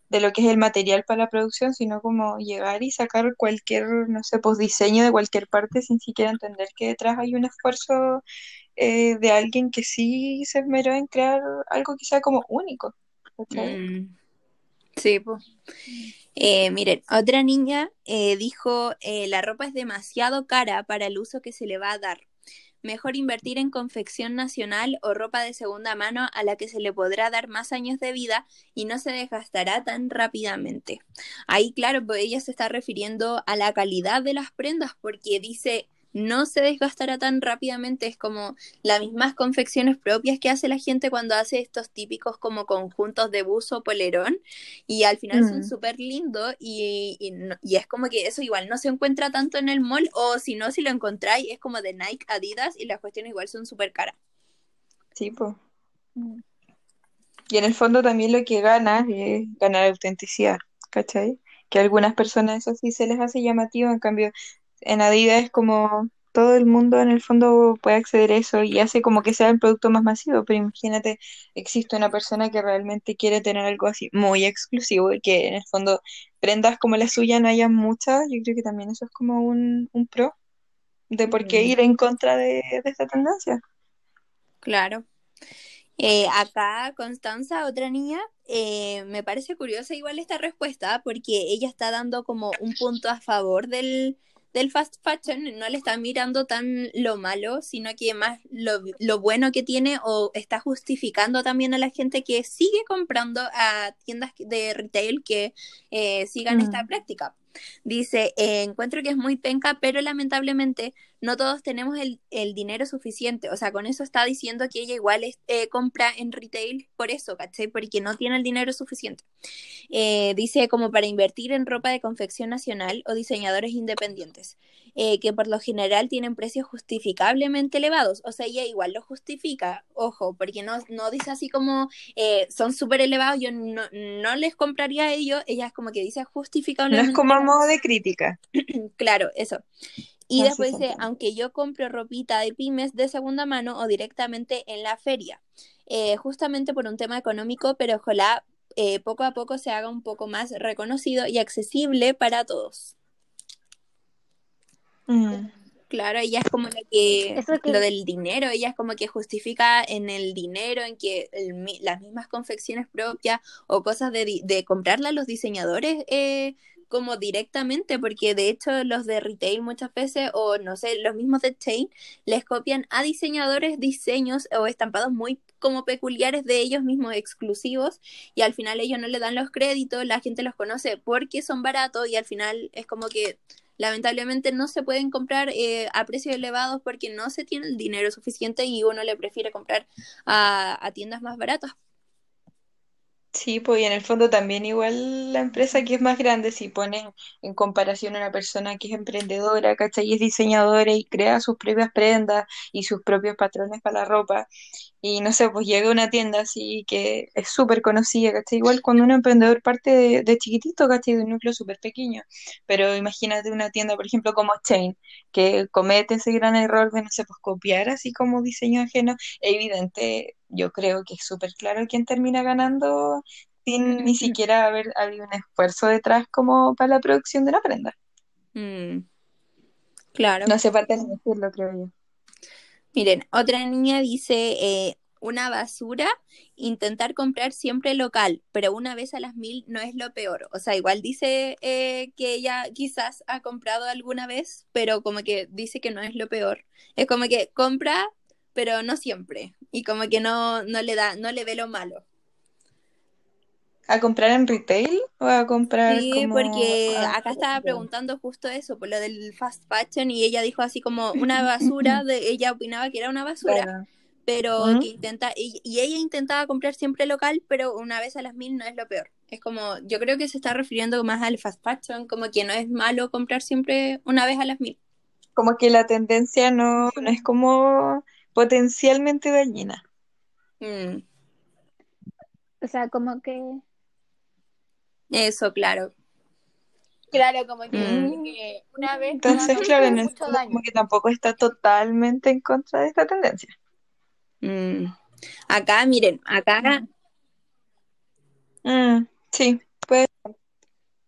de lo que es el material para la producción, sino como llegar y sacar cualquier, no sé, pues diseño de cualquier parte sin siquiera entender que detrás hay un esfuerzo eh, de alguien que sí se esmeró en crear algo que sea como único, ¿cachai? Mm. Sí, pues. Eh, miren, otra niña eh, dijo, eh, la ropa es demasiado cara para el uso que se le va a dar. Mejor invertir en confección nacional o ropa de segunda mano a la que se le podrá dar más años de vida y no se desgastará tan rápidamente. Ahí, claro, pues ella se está refiriendo a la calidad de las prendas porque dice no se desgastará tan rápidamente, es como las mismas confecciones propias que hace la gente cuando hace estos típicos como conjuntos de buzo polerón y al final son Mm. súper lindos y, y, es como que eso igual no se encuentra tanto en el mall o si no, si lo encontráis es como de Nike, Adidas y las cuestiones igual son súper caras. Sí, pues. Mm. Y en el fondo también lo que gana es ganar autenticidad, ¿cachai? Que a algunas personas eso sí se les hace llamativo, en cambio en Adidas es como todo el mundo en el fondo puede acceder a eso y hace como que sea el producto más masivo, pero imagínate, existe una persona que realmente quiere tener algo así muy exclusivo y que en el fondo prendas como la suya no haya muchas, yo creo que también eso es como un, un pro de por qué ir en contra de, de esta tendencia. Claro. Eh, acá Constanza, otra niña, eh, me parece curiosa igual esta respuesta porque ella está dando como un punto a favor del, del fast fashion, no le está mirando tan lo malo, sino que más lo, lo bueno que tiene o está justificando también a la gente que sigue comprando a tiendas de retail que eh, sigan esta Mm. práctica. Dice, eh, encuentro que es muy penca, pero lamentablemente no todos tenemos el, el dinero suficiente. O sea, con eso está diciendo que ella igual es- eh, compra en retail por eso, ¿cachai? Porque no tiene el dinero suficiente. Eh, dice como para invertir en ropa de confección nacional o diseñadores independientes, eh, que por lo general tienen precios justificablemente elevados. O sea, ella igual lo justifica, ojo, porque no, no dice así como eh, son súper elevados, yo no, no les compraría a ellos. Ella es como que dice No es justificablemente como modo de crítica. Claro, eso. Y Así después dice, aunque yo compro ropita de pymes de segunda mano o directamente en la feria, eh, justamente por un tema económico, pero ojalá eh, poco a poco se haga un poco más reconocido y accesible para todos. Mm. Claro, ella es como la que, Eso que- lo del dinero, ella es como que justifica en el dinero, en que el las mismas confecciones propias o cosas de, de comprarla a los diseñadores eh, como directamente, porque de hecho los de retail muchas veces, o no sé, los mismos de chain, les copian a diseñadores diseños o estampados muy como peculiares de ellos mismos, exclusivos, y al final ellos no le dan los créditos, la gente los conoce porque son baratos y al final es como que lamentablemente no se pueden comprar eh, a precios elevados porque no se tiene el dinero suficiente y uno le prefiere comprar a, a tiendas más baratas. Sí, pues y en el fondo también igual la empresa que es más grande, si ponen en comparación a una persona que es emprendedora, ¿cachai? Y es diseñadora y crea sus propias prendas y sus propios patrones para la ropa. Y no sé, pues llega a una tienda así que es súper conocida, ¿cachai? Igual cuando un emprendedor parte de, chiquitito, ¿cachai? De un núcleo súper pequeño. Pero imagínate una tienda, por ejemplo, como Chain, que comete ese gran error de, no sé, pues copiar así como diseño ajeno. Es evidente, yo creo que es súper claro quién termina ganando sin ni siquiera haber habido un esfuerzo detrás como para la producción de la prenda. Mm, claro. No hace falta ni decirlo, creo yo. Miren, otra niña dice, eh, una basura, intentar comprar siempre local, pero una vez a las mil no es lo peor. O sea, igual dice eh, que ella quizás ha comprado alguna vez, pero como que dice que no es lo peor. Es como que compra, pero no siempre. Y como que no, no le da, no le ve lo malo. ¿A comprar en retail o a comprar Sí, como porque acá estaba preguntando justo eso, por lo del fast fashion, y ella dijo así como una basura, de, ella opinaba que era una basura, Claro. pero que intenta, y, y ella intentaba comprar siempre local, pero una vez a las mil no es lo peor. Es como, yo creo que se está refiriendo más al fast fashion, como que no es malo comprar siempre una vez a las mil. Como que la tendencia no, no es como potencialmente dañina. Mm, O sea, como que eso, claro. Claro, como que, Mm. que una vez Entonces, claro, en el mucho daño. como que tampoco está totalmente en contra de esta tendencia. Mm. Acá, miren, acá... Mm, sí, pues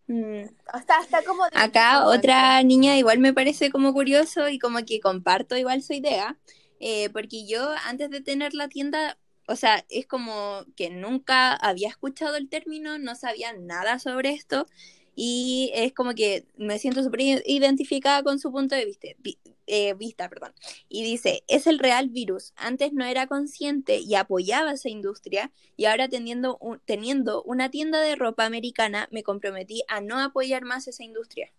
mm, Está, está como Acá otra niña igual me parece como curioso y como que comparto igual su idea, eh, porque yo antes de tener la tienda, o sea, es como que nunca había escuchado el término, no sabía nada sobre esto y es como que me siento súper identificada con su punto de vista, vi- eh, vista, perdón. Y dice, es el real virus, antes no era consciente y apoyaba esa industria y ahora teniendo, un- teniendo una tienda de ropa americana me comprometí a no apoyar más esa industria.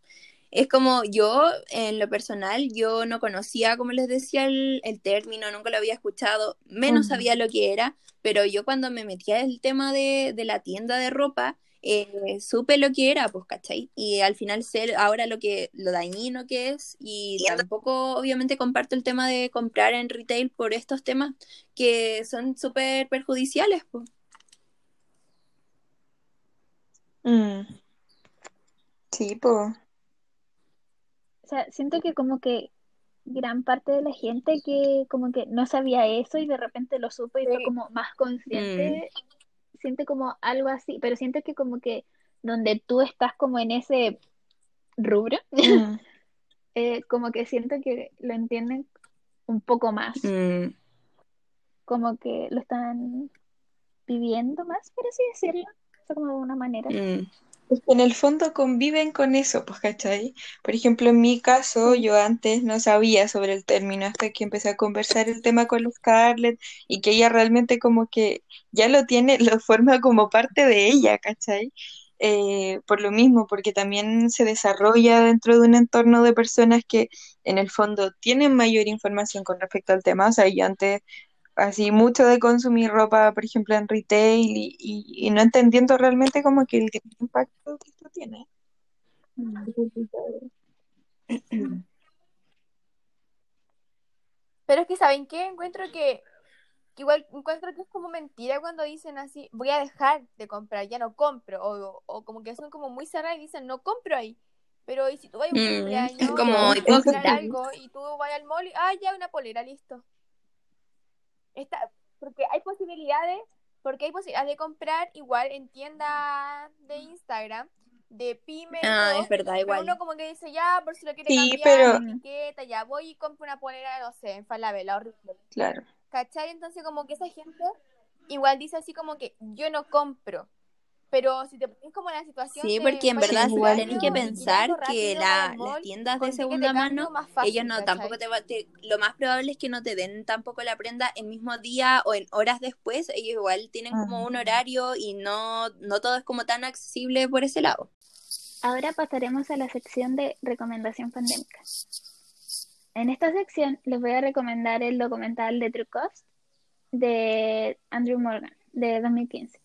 Es como yo, en lo personal, yo no conocía, como les decía, el, el término, nunca lo había escuchado, menos sabía lo que era, pero yo cuando me metía el tema de, de la tienda de ropa, eh, supe lo que era, pues, ¿cachai? Y al final sé ahora lo que, lo dañino que es, y tampoco obviamente comparto el tema de comprar en retail por estos temas que son súper perjudiciales, pues. mm, sí, pues. O sea, siento que como que gran parte de la gente que como que no sabía eso y de repente lo supo y fue como más consciente, siente como algo así, pero siento que como que donde tú estás como en ese rubro, mm. eh, como que siento que lo entienden un poco más, Mm, como que lo están viviendo más, por así decirlo, o sea, como de una manera. Es que en el fondo conviven con eso, pues, ¿cachai? Por ejemplo, en mi caso, yo antes no sabía sobre el término hasta que empecé a conversar el tema con la Scarlett y que ella realmente como que ya lo tiene, lo forma como parte de ella, ¿cachai? Eh, por lo mismo, porque también se desarrolla dentro de un entorno de personas que en el fondo tienen mayor información con respecto al tema. O sea, yo antes así mucho de consumir ropa, por ejemplo, en retail y, y- y no entendiendo realmente como que el gran impacto que esto tiene. Pero es que, ¿saben qué? Encuentro que, que igual encuentro que es como mentira cuando dicen así, voy a dejar de comprar, ya no compro, o, o como que son como muy cerradas y dicen, no compro ahí. Pero ¿y si tú vas a un Mm, cumpleaños, como hipócrita. comprar algo y tú vas al mall y, ah, ya una polera, listo. Está, porque hay posibilidades, porque hay posibilidades de comprar igual en tiendas de Instagram, de pyme Ah, todo, es verdad, pero igual. uno como que dice, ya, por si lo quiere Sí, cambiar, pero- la etiqueta, ya voy y compro una polera, no sé, en Falabella, horrible. Claro. ¿Cachai? Entonces como que esa gente igual dice así como que yo no compro. Pero si te pones como en la situación Sí, porque en verdad igual tenéis baño que pensar que la- las tiendas de segunda mano, fácil, ellos no ¿cachai? tampoco te, va- te- lo más probable es que no te den tampoco la prenda el mismo día o en horas después, ellos igual tienen como un horario y no, no todo es como tan accesible por ese lado. Ahora pasaremos a la sección de recomendación pandémica. En esta sección les voy a recomendar el documental de True Cost de Andrew Morgan de 2015.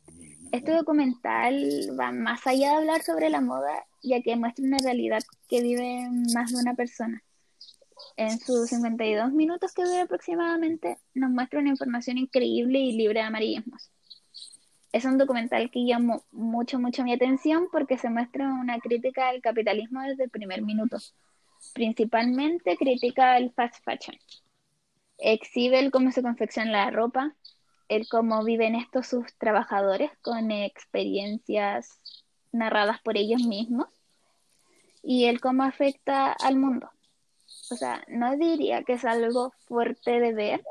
Este documental va más allá de hablar sobre la moda, ya que muestra una realidad que vive más de una persona. En sus 52 minutos que dura aproximadamente, nos muestra una información increíble y libre de amarillismos. Es un documental que llamó mucho, mucho mi atención porque se muestra una crítica al capitalismo desde el primer minuto. Principalmente critica el fast fashion. Exhibe el cómo se confecciona la ropa, el cómo viven estos sus trabajadores con experiencias narradas por ellos mismos y el cómo afecta al mundo. O sea, no diría que es algo fuerte de ver,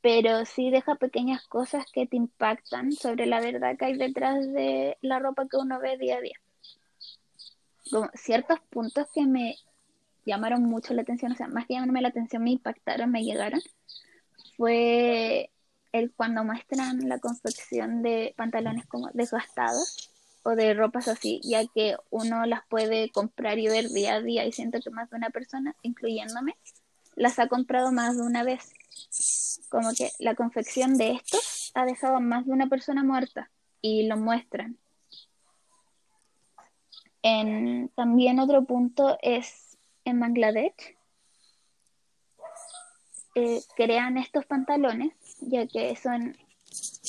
pero sí deja pequeñas cosas que te impactan sobre la verdad que hay detrás de la ropa que uno ve día a día. Ciertos puntos que me llamaron mucho la atención, o sea, más que llamarme la atención, me impactaron, me llegaron, fue cuando muestran la confección de pantalones como desgastados o de ropas así, ya que uno las puede comprar y ver día a día y siento que más de una persona, incluyéndome, las ha comprado más de una vez. Como que la confección de estos ha dejado a más de una persona muerta y lo muestran. También otro punto es en Bangladesh. eh, crean estos pantalones, ya que son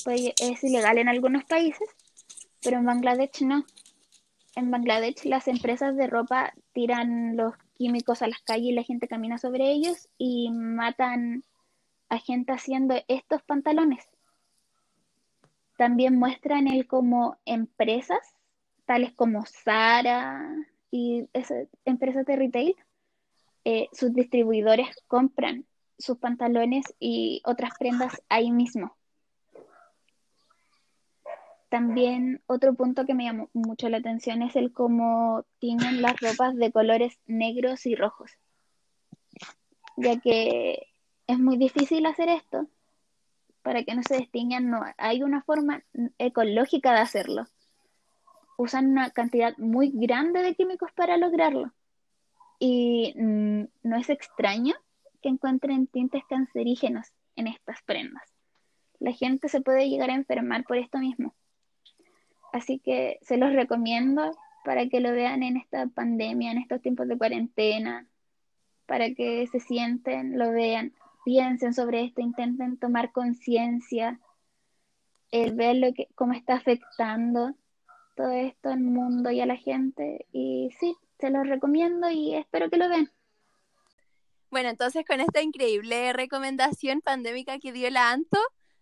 pues, es ilegal en algunos países, pero en Bangladesh no. En Bangladesh las empresas de ropa tiran los químicos a las calles y la gente camina sobre ellos y matan a gente haciendo estos pantalones. También muestran el como empresas, tales como Zara y esas empresas de retail, eh, sus distribuidores compran sus pantalones y otras prendas ahí mismo. También otro punto que me llamó mucho la atención es el cómo tienen las ropas de colores negros y rojos, ya que es muy difícil hacer esto para que no se destiñan, no hay una forma ecológica de hacerlo. Usan una cantidad muy grande de químicos para lograrlo. Y mm, no es extraño que encuentren tintes cancerígenos en estas prendas. La gente se puede llegar a enfermar por esto mismo. Así que se los recomiendo para que lo vean en esta pandemia, en estos tiempos de cuarentena, para que se sienten, lo vean, piensen sobre esto, intenten tomar conciencia, el ver lo que, cómo está afectando todo esto al mundo y a la gente. Y sí, se los recomiendo y espero que lo vean. Bueno, entonces con esta increíble recomendación pandémica que dio la Anto,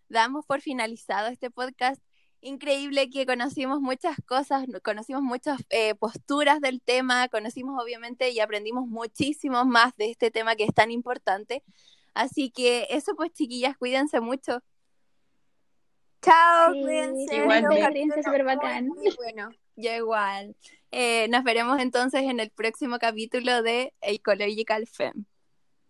damos por finalizado este podcast increíble que conocimos muchas cosas, conocimos muchas eh, posturas del tema, conocimos obviamente y aprendimos muchísimo más de este tema que es tan importante. Así que eso pues chiquillas, cuídense mucho. Chao, Sí, cuídense. igualmente. Súper bacán. bueno. Yo igual. Eh, nos veremos entonces en el próximo capítulo de Ecological Femme.